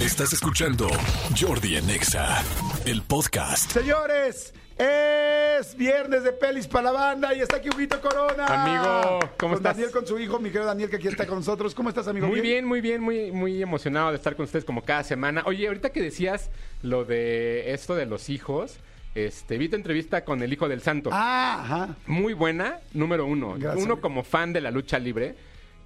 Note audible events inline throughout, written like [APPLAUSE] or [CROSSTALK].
Estás escuchando Jordi en Exa, el podcast. Señores, es viernes de pelis para la banda y está aquí Huguito Corona. Amigo, ¿cómo Con estás? Daniel con su hijo, mi querido Daniel, que aquí está con nosotros. ¿Cómo estás, amigo? Muy bien, muy bien, muy, muy emocionado de estar con ustedes como cada semana. Oye, ahorita que decías lo de esto de los hijos, este, vi tu entrevista con el hijo del santo. Ah, ajá. Muy buena, número uno. Gracias, uno amigo. como fan de la lucha libre,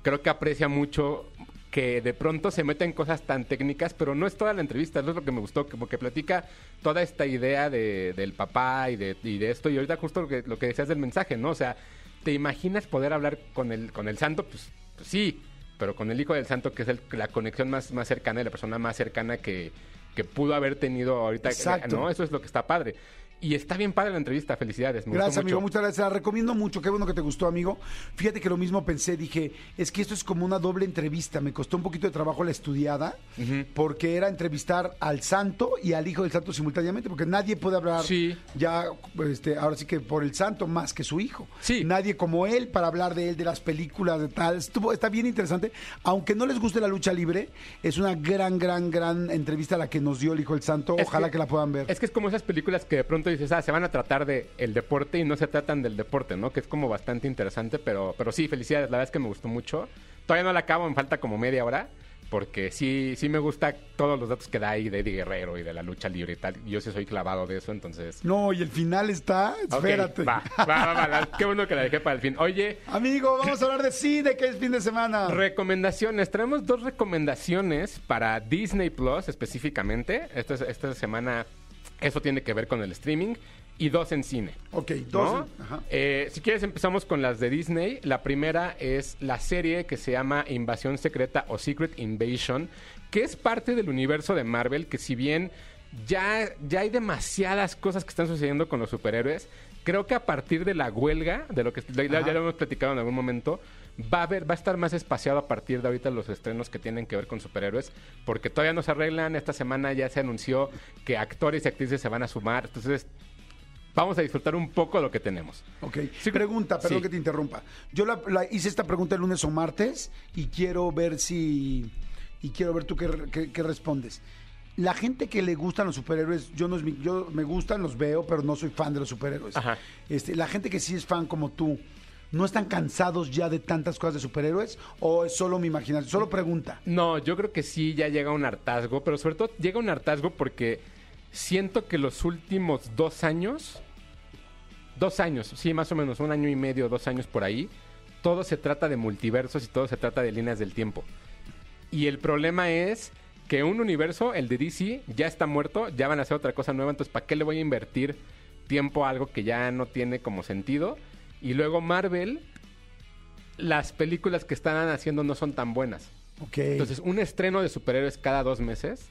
creo que aprecia mucho que de pronto se meten cosas tan técnicas, pero no es toda la entrevista, eso es lo que me gustó, como que platica toda esta idea de, del papá y de, y de esto, y ahorita justo lo que, lo que decías del mensaje, ¿no? O sea, ¿te imaginas poder hablar con el, con el santo? Pues, pues sí, pero con el hijo del santo, que es el- la conexión más, más cercana, y la persona más cercana que, que pudo haber tenido ahorita, Exacto. ¿no? Eso es lo que está padre. Y está bien padre la entrevista, felicidades. Me gustó Gracias, amigo. mucho. Muchas gracias. La recomiendo mucho. Qué bueno que te gustó, amigo. Fíjate que lo mismo pensé. Dije, es que esto es como una doble entrevista. Me costó un poquito de trabajo la estudiada porque era entrevistar al santo y al hijo del santo simultáneamente, porque nadie puede hablar Sí. ya, este, ahora sí que por el santo más que su hijo. Sí. Nadie como él para hablar de él, de las películas, de tal. Estuvo, está bien interesante. Aunque no les guste la lucha libre, es una gran, gran, gran entrevista la que nos dio el hijo del santo. Es Ojalá que, la puedan ver. Es que es como esas películas que de pronto dices, ah, se van a tratar de el deporte y no se tratan del deporte, ¿no? Que es como bastante interesante, pero, pero sí, felicidades, la verdad es que me gustó mucho. Todavía no la acabo, me falta como media hora, porque sí, sí me gusta todos los datos que da ahí de Eddie Guerrero y de la lucha libre y tal. Yo sí soy clavado de eso, entonces... No, y el final está. Espérate. va, va, va, va, qué bueno que la dejé para el fin. Oye, Amigo, vamos a hablar de cine, que es fin de semana. Recomendaciones. Traemos dos recomendaciones para Disney Plus específicamente. Esta, esta semana eso tiene que ver con el streaming. Y dos en cine. ok, ¿no? dos. Ajá. Eh, si quieres empezamos con las de Disney. La primera es la serie que se llama Invasión Secreta o Secret Invasion, que es parte del universo de Marvel, que si bien ya, ya hay demasiadas cosas que están sucediendo con los superhéroes, creo que a partir de la huelga, de lo que ya, lo hemos platicado en algún momento, va a haber, va a estar más espaciado a partir de ahorita los estrenos que tienen que ver con superhéroes, porque todavía no se arreglan. Esta semana ya se anunció que actores y actrices se van a sumar. Entonces, vamos a disfrutar un poco de lo que tenemos. Ok, Sí, pregunta, perdón sí. que te interrumpa. Yo la, la hice esta pregunta el lunes o martes y quiero ver si. Y quiero ver tú qué, qué- qué respondes. La gente que le gustan los superhéroes, yo no es mi- yo me gustan, los veo, pero no soy fan de los superhéroes. Ajá. Este, la gente que sí es fan como tú, ¿no están cansados ya de tantas cosas de superhéroes? ¿O es solo mi imaginación? Solo pregunta. No, yo creo que sí ya llega un hartazgo, pero sobre todo llega un hartazgo porque siento que los últimos dos años, dos años, sí, más o menos, un año y medio, dos años por ahí, todo se trata de multiversos y todo se trata de líneas del tiempo. Y el problema es que un universo, el de DC, ya está muerto, ya van a hacer otra cosa nueva, entonces ¿para qué le voy a invertir tiempo a algo que ya no tiene como sentido? Y luego Marvel, las películas que están haciendo no son tan buenas. Entonces, un estreno de superhéroes cada dos meses,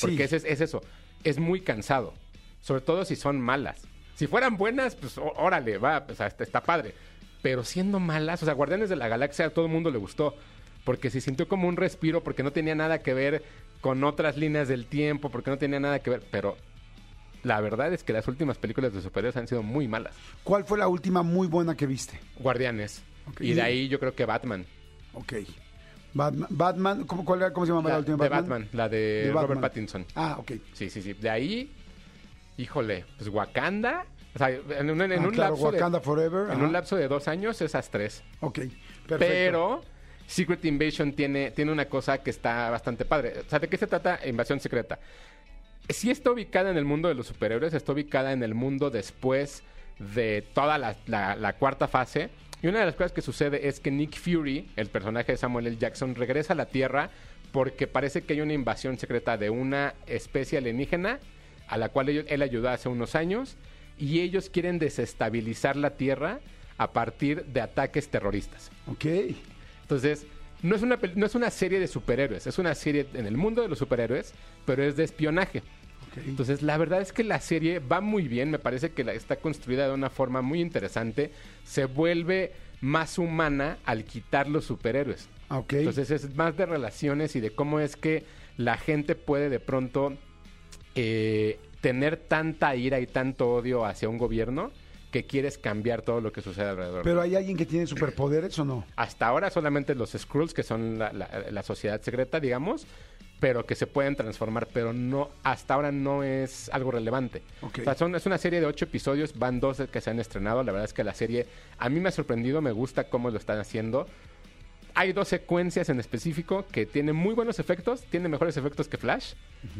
porque Sí. es, es eso, es muy cansado. Sobre todo si son malas. Si fueran buenas, pues órale, va, o sea, está, está padre. Pero siendo malas, o sea, Guardianes de la Galaxia a todo el mundo le gustó. Porque se sintió como un respiro, porque no tenía nada que ver con otras líneas del tiempo, porque no tenía nada que ver. Pero la verdad es que las últimas películas de superhéroes han sido muy malas. ¿Cuál fue la última muy buena que viste? Guardianes. Y de ahí yo creo que Batman. Ok. Batman, Batman ¿cómo, cuál era- cómo se llama la, La, última de Batman, la de, De Robert. Pattinson. Ah, ok. Sí, sí, sí. De ahí, híjole, pues Wakanda. O sea, en un, en Ah, un claro, lapso Wakanda de, Forever. En ajá. un lapso de dos años, esas tres. Ok, perfecto. Pero Secret Invasion tiene, tiene una cosa que está bastante padre. O sea, ¿de qué se trata Invasión Secreta? Sí está ubicada en el mundo de los superhéroes, está ubicada en el mundo después de toda la, la- la cuarta fase. Y una de las cosas que sucede es que Nick Fury, el personaje de Samuel L. Jackson, regresa a la Tierra porque parece que hay una invasión secreta de una especie alienígena a la cual él ayudó hace unos años y ellos quieren desestabilizar la Tierra a partir de ataques terroristas. Ok. Entonces, no es, una, no es una serie de superhéroes, es una serie en el mundo de los superhéroes, pero es de espionaje. Entonces, la verdad es que la serie va muy bien, me parece que la- está construida de una forma muy interesante, se vuelve más humana al quitar los superhéroes. Entonces es más de relaciones y de cómo es que la gente puede de pronto eh, tener tanta ira y tanto odio hacia un gobierno que quieres cambiar todo lo que sucede alrededor. Pero hay alguien que tiene superpoderes o no? Hasta ahora solamente los Skrulls, que son la, la- la sociedad secreta, digamos, pero que se pueden transformar, pero no hasta ahora no es algo relevante. O sea, son- es una serie de ocho episodios, van dos que se han estrenado. La verdad es que la serie a mí me ha sorprendido, me gusta cómo lo están haciendo. Hay dos secuencias en específico que tienen muy buenos efectos, tienen mejores efectos que Flash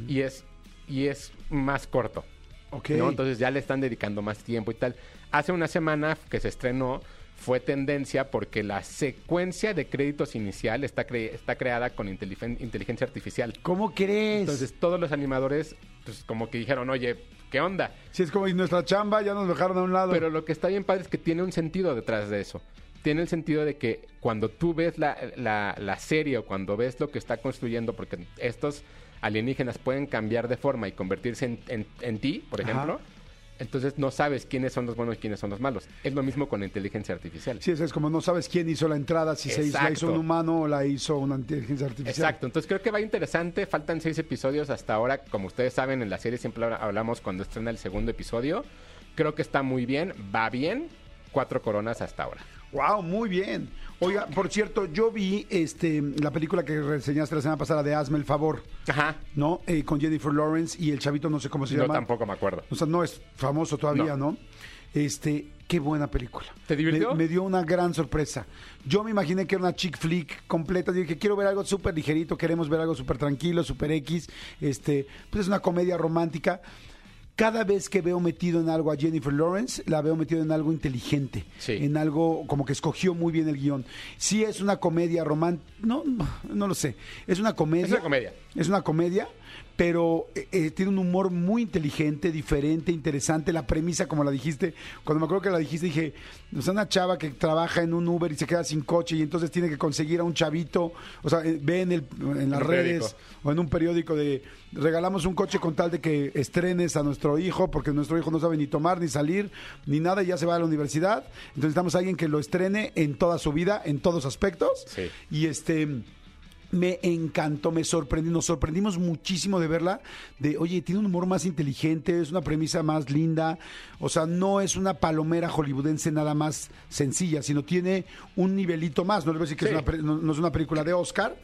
y es y es más corto. Ok. ¿no? Entonces ya le están dedicando más tiempo y tal. Hace una semana que se estrenó fue tendencia porque la secuencia de créditos inicial está, cre- está creada con inteligen- inteligencia artificial. ¿Cómo crees? Entonces todos los animadores pues como que dijeron, oye, ¿qué onda? si es como y nuestra chamba, ya nos dejaron a un lado. Pero lo que está bien padre es que tiene un sentido detrás de eso. Tiene el sentido de que cuando tú ves la, la- la serie o cuando ves lo que está construyendo, porque estos alienígenas pueden cambiar de forma y convertirse en, en- en ti, por Ajá. Entonces no sabes quiénes son los buenos y quiénes son los malos. Es lo mismo con la inteligencia artificial. Sí, eso es como no sabes quién hizo la entrada, si se hizo, la hizo un humano o la hizo una inteligencia artificial. Exacto, entonces creo que va interesante. Faltan seis episodios hasta ahora. Como ustedes saben, en la serie siempre habla- hablamos cuando estrena el segundo episodio. Creo que está muy bien, va bien. Cuatro coronas hasta ahora. Wow, muy bien. Oiga, por cierto, yo vi este la película que reseñaste la semana pasada de Hazme el favor, Ajá. ¿no? Eh, con Jennifer Lawrence y el chavito no sé cómo se Yo llama. tampoco me acuerdo. O sea, no es famoso todavía, No. ¿no? Este, qué buena película. ¿Te divirtió? Me, me dio una gran sorpresa. Yo me imaginé que era una chick flick completa. Dije, quiero ver algo súper ligerito, queremos ver algo súper tranquilo, súper X. Este, pues es una comedia romántica. Cada vez que veo metido en algo a Jennifer Lawrence, la veo metido en algo inteligente. Sí. En algo como que escogió muy bien el guion. Sí es una comedia romántica. No, no lo sé. Es una comedia. Es una comedia. Es una comedia, pero eh, eh, tiene un humor muy inteligente, diferente, interesante. La premisa, como la dijiste, cuando me acuerdo que la dijiste, dije, o sea, una chava que trabaja en un Uber y se queda sin coche y entonces tiene que conseguir a un chavito, o sea, eh, ve en, el, en las redes periódico. o en un periódico de regalamos un coche con tal de que estrenes a nuestro hijo, porque nuestro hijo no sabe ni tomar, ni salir, ni nada, y ya se va a la universidad. Entonces necesitamos a alguien que lo estrene en toda su vida, en todos aspectos. Sí. Y este me encantó, me sorprendió, nos sorprendimos muchísimo de verla, de, oye, tiene un humor más inteligente, es una premisa más linda, o sea, no es una palomera hollywoodense nada más sencilla, sino tiene un nivelito más, no le voy a decir que Sí. es una, no, no es una película de Oscar,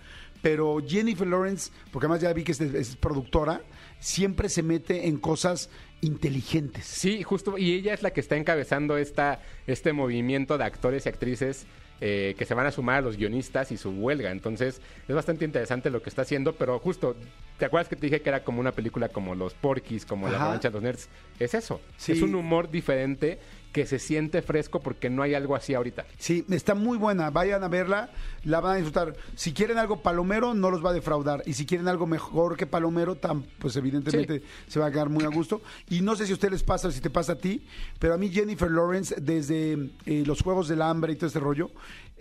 pero Jennifer Lawrence, porque además ya vi que es, es productora, siempre se mete en cosas inteligentes. Sí, justo, y ella es la que está encabezando esta, este movimiento de actores y actrices eh, que se van a sumar a los guionistas y su huelga. Entonces, es bastante interesante lo que está haciendo, pero justo, ¿te acuerdas que te dije que era como una película como Los Porquis, como La. Revancha de los Nerds? Es eso. Sí. Es un humor diferente que se siente fresco porque no hay algo así ahorita. Sí, está muy buena. Vayan a verla, la van a disfrutar. Si quieren algo palomero, no los va a defraudar. Y si quieren algo mejor que palomero, pues evidentemente se va a quedar muy a gusto. Y no sé si a ustedes les pasa o si te pasa a ti, pero a mí Jennifer Lawrence, desde eh, los Juegos del Hambre y todo este rollo,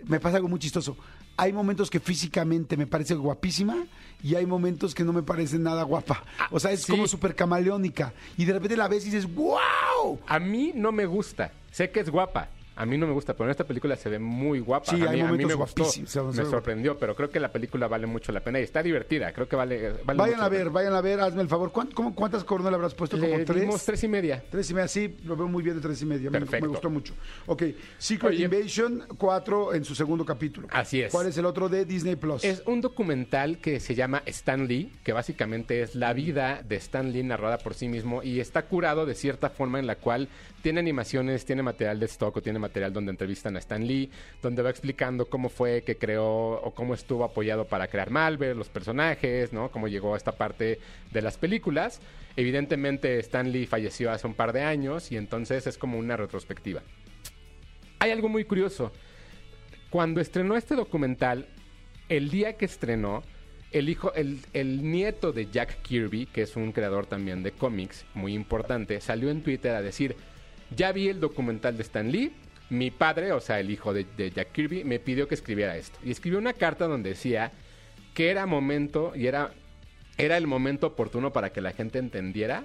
me pasa algo muy chistoso. Hay momentos que físicamente me parece guapísima y hay momentos que no me parece nada guapa. O sea, es sí. como súper camaleónica. Y de repente la ves y dices, ¡wow! A mí no me gusta. Sé que es guapa. A mí no me gusta, pero en esta película se ve muy guapa. Sí, a, hay mí, a mí momentos me gustó, me sorprendió, pero creo que la película vale mucho la pena y está divertida. Creo que vale, vale Vayan mucho a ver, vayan a ver, hazme el favor. ¿Cuán- cómo- ¿Cuántas coronas le habrás puesto? ¿Como tres? tres y media. Tres y media, sí, lo veo muy bien de tres y media. Me, Perfecto. me gustó mucho. Ok, Secret Oye. Invasion 4 en su segundo capítulo. Así es. ¿Cuál es el otro de Disney Plus? Es un documental que se llama Stan Lee, que básicamente es la vida de Stan Lee narrada por sí mismo y está curado de cierta forma en la cual tiene animaciones, tiene material de stock o tiene material donde entrevistan a Stan Lee, donde va explicando cómo fue que creó o cómo estuvo apoyado para crear Malver, los personajes, ¿no? Cómo llegó a esta parte de las películas. Evidentemente Stan Lee falleció hace un par de años y entonces es como una retrospectiva. Hay algo muy curioso. Cuando estrenó este documental, el día que estrenó, el hijo, el, el nieto de Jack Kirby, que es un creador también de cómics muy importante, salió en Twitter a decir: Ya vi el documental de Stan Lee. Mi padre, o sea, el hijo de, de Jack Kirby, me pidió que escribiera esto. Y escribió una carta donde decía que era momento y era, era el momento oportuno para que la gente entendiera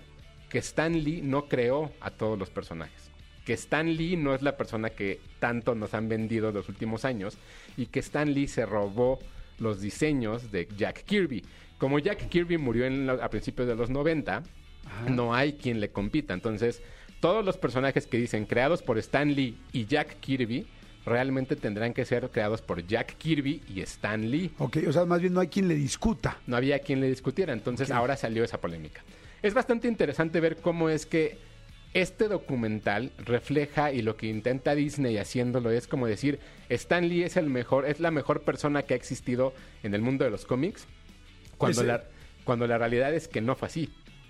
que Stan Lee no creó a todos los personajes. Que Stan Lee no es la persona que tanto nos han vendido los últimos años y que Stan Lee se robó los diseños de Jack Kirby. Como Jack Kirby murió en la- a principios de los 90, no hay quien le compita. Entonces, todos los personajes que dicen creados por Stan Lee y Jack Kirby realmente tendrán que ser creados por Jack Kirby y Stan Lee. Ok, o sea, más bien no hay quien le discuta. No había quien le discutiera, entonces ahora salió esa polémica. Es bastante interesante ver cómo es que este documental refleja y lo que intenta Disney haciéndolo es como decir, Stan Lee es el mejor, es la mejor persona que ha existido en el mundo de los cómics, cuando, Ese- la, cuando la realidad es que no fue así.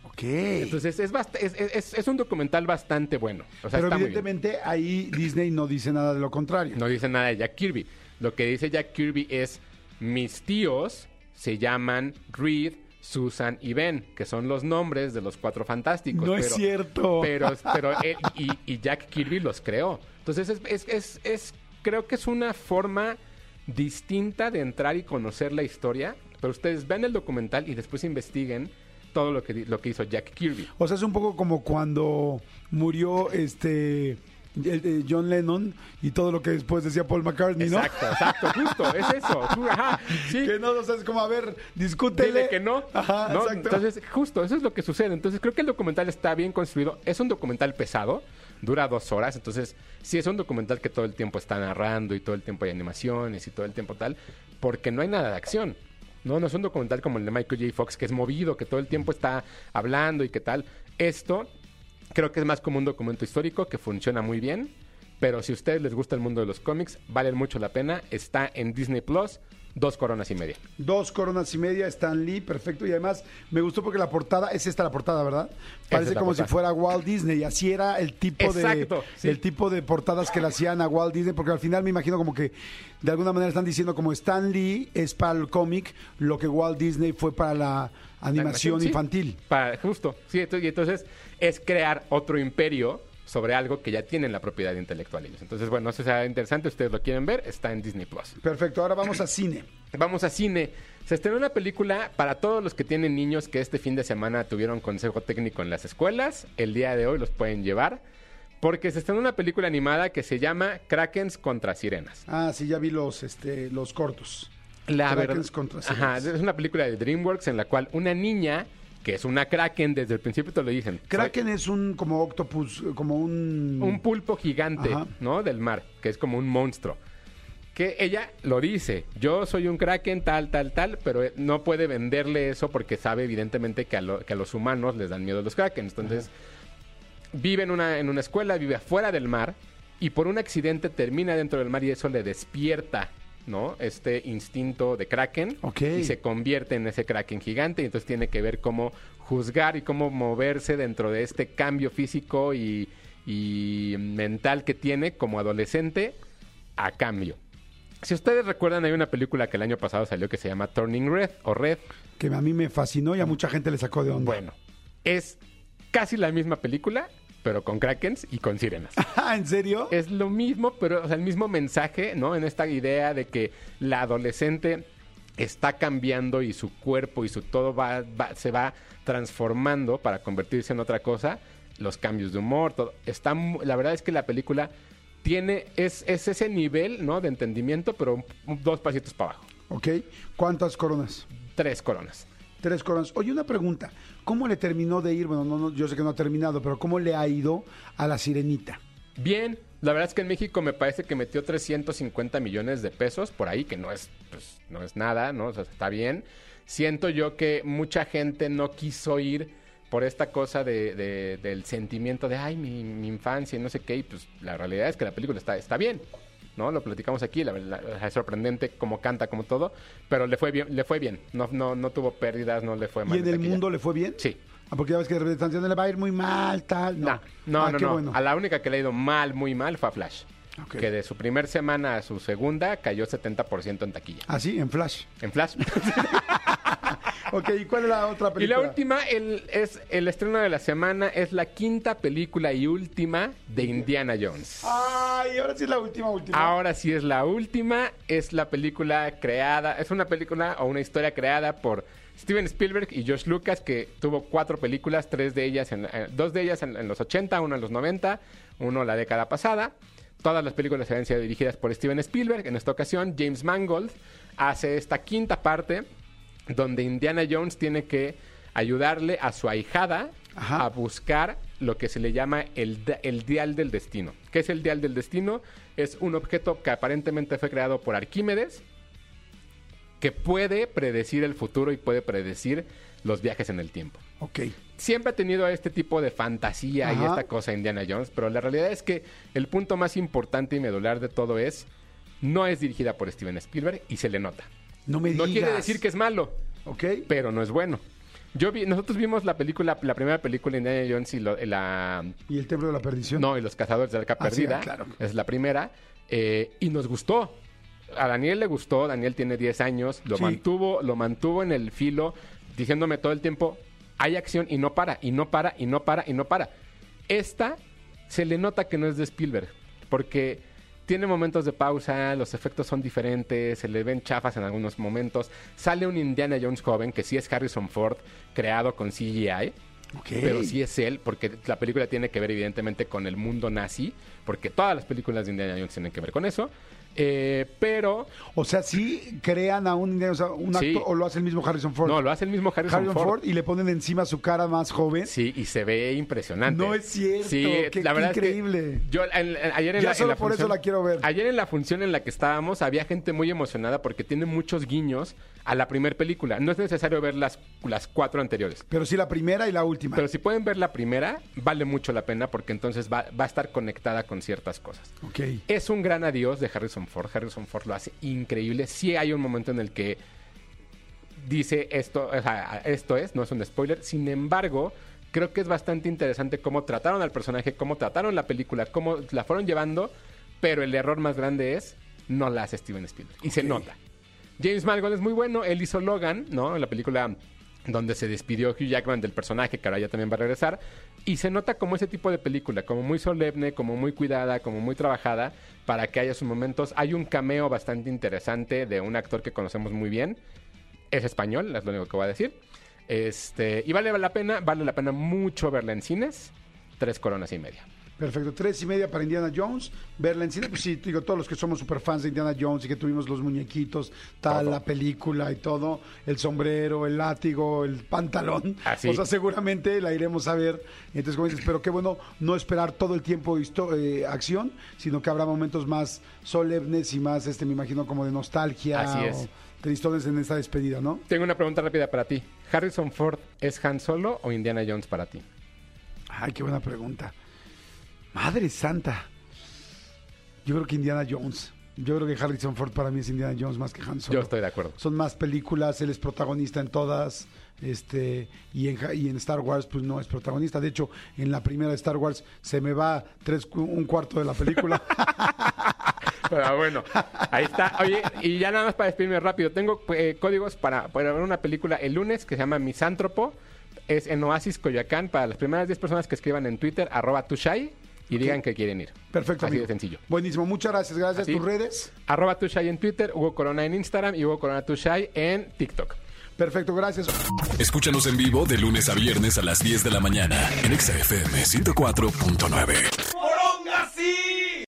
Ok. Entonces es, bast- es, es- es un documental bastante bueno. O sea, Pero está muy bien. evidentemente ahí Disney no dice nada de lo contrario. No dice nada de Jack Kirby. Lo que dice Jack Kirby es, mis tíos se llaman Reed, Susan y Ben, que son los nombres de los cuatro fantásticos. No es cierto. Pero, [LAUGHS] pero él y, y Jack Kirby los creó. Entonces es, es- es- es- creo que es una forma distinta de entrar y conocer la historia. Pero ustedes ven el documental y después investiguen todo lo que, lo que hizo Jack Kirby. O sea, es un poco como cuando murió este el John Lennon y todo lo que después decía Paul McCartney, ¿no? Exacto, exacto, justo, es eso. Tú, ajá, [LAUGHS] sí. Que no, o sea, es como, a ver, discútele. Dile que no. Ajá, ¿no? exacto. Entonces, justo, eso es lo que sucede. Entonces, creo que el documental está bien construido. Es un documental pesado, dura dos horas. Entonces, sí es un documental que todo el tiempo está narrando y todo el tiempo hay animaciones y todo el tiempo tal, porque no hay nada de acción. No, no es un documental como el de Michael J. Fox, que es movido, que todo el tiempo está hablando y qué tal. Esto creo que es más como un documento histórico que funciona muy bien. Pero si a ustedes les gusta el mundo de los cómics, vale mucho la pena. Está en Disney Plus, dos coronas y media. Dos coronas y media, Stan Lee, perfecto. Y además me gustó porque la portada, es esta la portada, ¿verdad? Parece como portada. si fuera Walt Disney. Así era el tipo Exacto, de sí. el tipo de portadas que le hacían a Walt Disney, porque al final me imagino como que de alguna manera están diciendo como Stan Lee es para el cómic lo que Walt Disney fue para la animación infantil. Para, justo, sí, y entonces es crear otro imperio sobre algo que ya tienen la propiedad intelectual ellos. Entonces, bueno, eso sea interesante, ustedes lo quieren ver, está en Disney Plus. Perfecto, ahora vamos a cine. [CLEARS THROAT] Vamos a cine. Se estrenó una película para todos los que tienen niños que este fin de semana tuvieron consejo técnico en las escuelas. El día de hoy los pueden llevar. Porque se estrenó una película animada que se llama Krakens contra Sirenas. Ah, sí, ya vi los, este, los cortos. La Krakens contra Ajá, sirenas. es una película de DreamWorks en la cual una niña, que es una Kraken, desde el principio te lo dicen. Kraken es un como octopus, como un... un pulpo gigante, Ajá. ¿no? Del mar, que es como un monstruo. Que ella lo dice, yo soy un kraken tal, tal, tal, pero eh, no puede venderle eso porque sabe evidentemente que a, lo- que a los humanos les dan miedo los krakens. Entonces, vive en una, en una escuela, vive afuera del mar y por un accidente termina dentro del mar y eso le despierta, ¿no? Este instinto de kraken y se convierte en ese kraken gigante y entonces tiene que ver cómo juzgar y cómo moverse dentro de este cambio físico y, y mental que tiene como adolescente a cambio. Si ustedes recuerdan, hay una película que el año pasado salió que se llama Turning Red o Red. que a mí me fascinó y a mucha gente le sacó de onda. Bueno, es casi la misma película, pero con krakens y con sirenas. [LAUGHS] Ah, ¿En serio? es lo mismo, pero o sea, el mismo mensaje, ¿no? En esta idea de que la adolescente está cambiando y su cuerpo y su todo va, va- se va transformando para convertirse en otra cosa. Los cambios de humor, todo. Está, la verdad es que la película tiene, es, es ese nivel, ¿no? De entendimiento, pero dos pasitos para abajo. Ok. ¿Cuántas coronas? Tres coronas. Tres coronas. Oye, una pregunta. ¿Cómo le terminó de ir? Bueno, no, no, yo sé que no ha terminado, pero ¿cómo le ha ido a la sirenita? Bien, la verdad es que en México me parece que metió 350 millones de pesos por ahí, que no es, pues, no es nada, ¿no? O sea, está bien. Siento yo que mucha gente no quiso ir por esta cosa de, de- del sentimiento de, ay, mi, mi infancia y no sé qué, y pues la realidad es que la película está, está bien, ¿no? Lo platicamos aquí, la verdad es sorprendente cómo canta, como todo, pero le fue bien, le fue bien, no, no, no tuvo pérdidas, no le fue mal. ¿Y en el taquilla. mundo le fue bien? Sí. Ah, porque ya ves que de repente le va a ir muy mal, tal. No, No, no, Ah, no, bueno. A la única que le ha ido mal, muy mal, fue a Flash. Que de su primer semana a su segunda cayó 70% en taquilla. Ah, sí, en Flash. En Flash. [LAUGHS] [LAUGHS] Ok, ¿y cuál es la otra y película? la última, el, es el estreno de la semana, es la quinta película y última de Indiana Jones. Ay, ahora sí es la última, última. Ahora sí es la última, es la película creada, es una película o una historia creada por Steven Spielberg y George Lucas, que tuvo cuatro películas, tres de ellas, en, eh, dos de ellas en, en los 80, una en los 90, uno la década pasada. Todas las películas habían sido dirigidas por Steven Spielberg. En esta ocasión, James Mangold hace esta quinta parte donde Indiana Jones tiene que ayudarle a su ahijada Ajá. a buscar lo que se le llama el, el dial del destino. ¿Qué es el dial del destino? Es un objeto que aparentemente fue creado por Arquímedes, que puede predecir el futuro y puede predecir los viajes en el tiempo. Ok. Siempre ha tenido este tipo de fantasía y esta cosa Indiana Jones, pero la realidad es que el punto más importante y medular de todo es, no es dirigida por Steven Spielberg y se le nota. No me No digas. quiere decir que es malo, Ok. pero no es bueno. Yo vi, nosotros vimos la película, la primera película de Indiana Jones y lo- la ¿Y el templo de la perdición? no y los cazadores de la arca Ah, sí, perdida, ah, claro. es la primera eh, y nos gustó. A Daniel le gustó, Daniel tiene 10 años, lo Sí. mantuvo, lo mantuvo en el filo, diciéndome todo el tiempo, hay acción y no para, y no para, y no para, y no para. Esta se le nota que no es de Spielberg, porque tiene momentos de pausa, los efectos son diferentes, se le ven chafas en algunos momentos. Sale un Indiana Jones joven, que sí es Harrison Ford, creado con CGI, pero sí es él, porque la película tiene que ver evidentemente con el mundo nazi, porque todas las películas de Indiana Jones tienen que ver con eso. Eh, pero O sea, sí crean a un, o sea, un Sí. actor o lo hace el mismo Harrison Ford. no, lo hace el mismo Harrison, Harrison Ford. Ford. y le ponen encima su cara más joven. Sí, y se ve impresionante. No es cierto, Sí, qué- la qué verdad es que increíble. yo en- en- ayer en Ya la, en solo la por eso función- la quiero ver. Ayer en la función en la que estábamos había gente muy emocionada porque tiene muchos guiños a la primera película. No es necesario ver las, las cuatro anteriores. Pero sí la primera y la última. Pero si pueden ver la primera, vale mucho la pena porque entonces va, va a estar conectada con ciertas cosas. ok. Es un gran adiós de Harrison Ford. Harrison Ford lo hace increíble. Sí hay un momento en el que dice esto, o sea, esto es, no es un spoiler. Sin embargo, creo que es bastante interesante cómo trataron al personaje, cómo trataron la película, cómo la fueron llevando, pero el error más grande es no la hace Steven Spielberg. Y se nota. James Mangold es muy bueno. Él hizo Logan, ¿no? En la película donde se despidió Hugh Jackman del personaje, que ahora ya también va a regresar. Y se nota como ese tipo de película, como muy solemne, como muy cuidada, como muy trabajada, para que haya sus momentos. Hay un cameo bastante interesante de un actor que conocemos muy bien. Es español, es lo único que voy a decir. Este, y vale la pena, vale la pena mucho verla en cines. Tres coronas y media. Perfecto, tres y media para Indiana Jones. Verla en cine, pues sí, digo, todos los que somos super fans de Indiana Jones y que tuvimos los muñequitos, tal, la película y todo, el sombrero, el látigo, el pantalón. Así. O sea, seguramente la iremos a ver. Entonces, como dices, pero qué bueno no esperar todo el tiempo eh, acción, sino que habrá momentos más solemnes y más, este, me imagino, como de nostalgia. Así es. o tristones en esta despedida, ¿no? Tengo una pregunta rápida para ti. ¿Harrison Ford es Han Solo o Indiana Jones para ti? Ay, qué buena pregunta. Madre santa. Yo creo que Indiana Jones. Yo creo que Harrison Ford para mí es Indiana Jones más que Han Solo. Yo estoy de acuerdo. Son más películas, él es protagonista en todas. Este, y en, Ja- y en Star Wars, pues no es protagonista. De hecho, en la primera de Star Wars se me va tres, un cuarto de la película. Pero [LAUGHS] bueno, ahí está. Oye, y ya nada más para despedirme rápido. Tengo eh, códigos para, para ver una película el lunes que se llama Misántropo. Es en Oasis Coyoacán para las primeras 10 personas que escriban en Twitter, arroba tushai, y digan que quieren ir. Perfecto. Así amigo. de sencillo. Buenísimo, muchas gracias. Gracias. Así. ¿Tus redes? Arroba tushai en Twitter, Hugo Corona en Instagram y Hugo Corona tushai en TikTok. Perfecto, gracias. Escúchanos en vivo de lunes a viernes a las 10 de la mañana en Exa FM 104.9.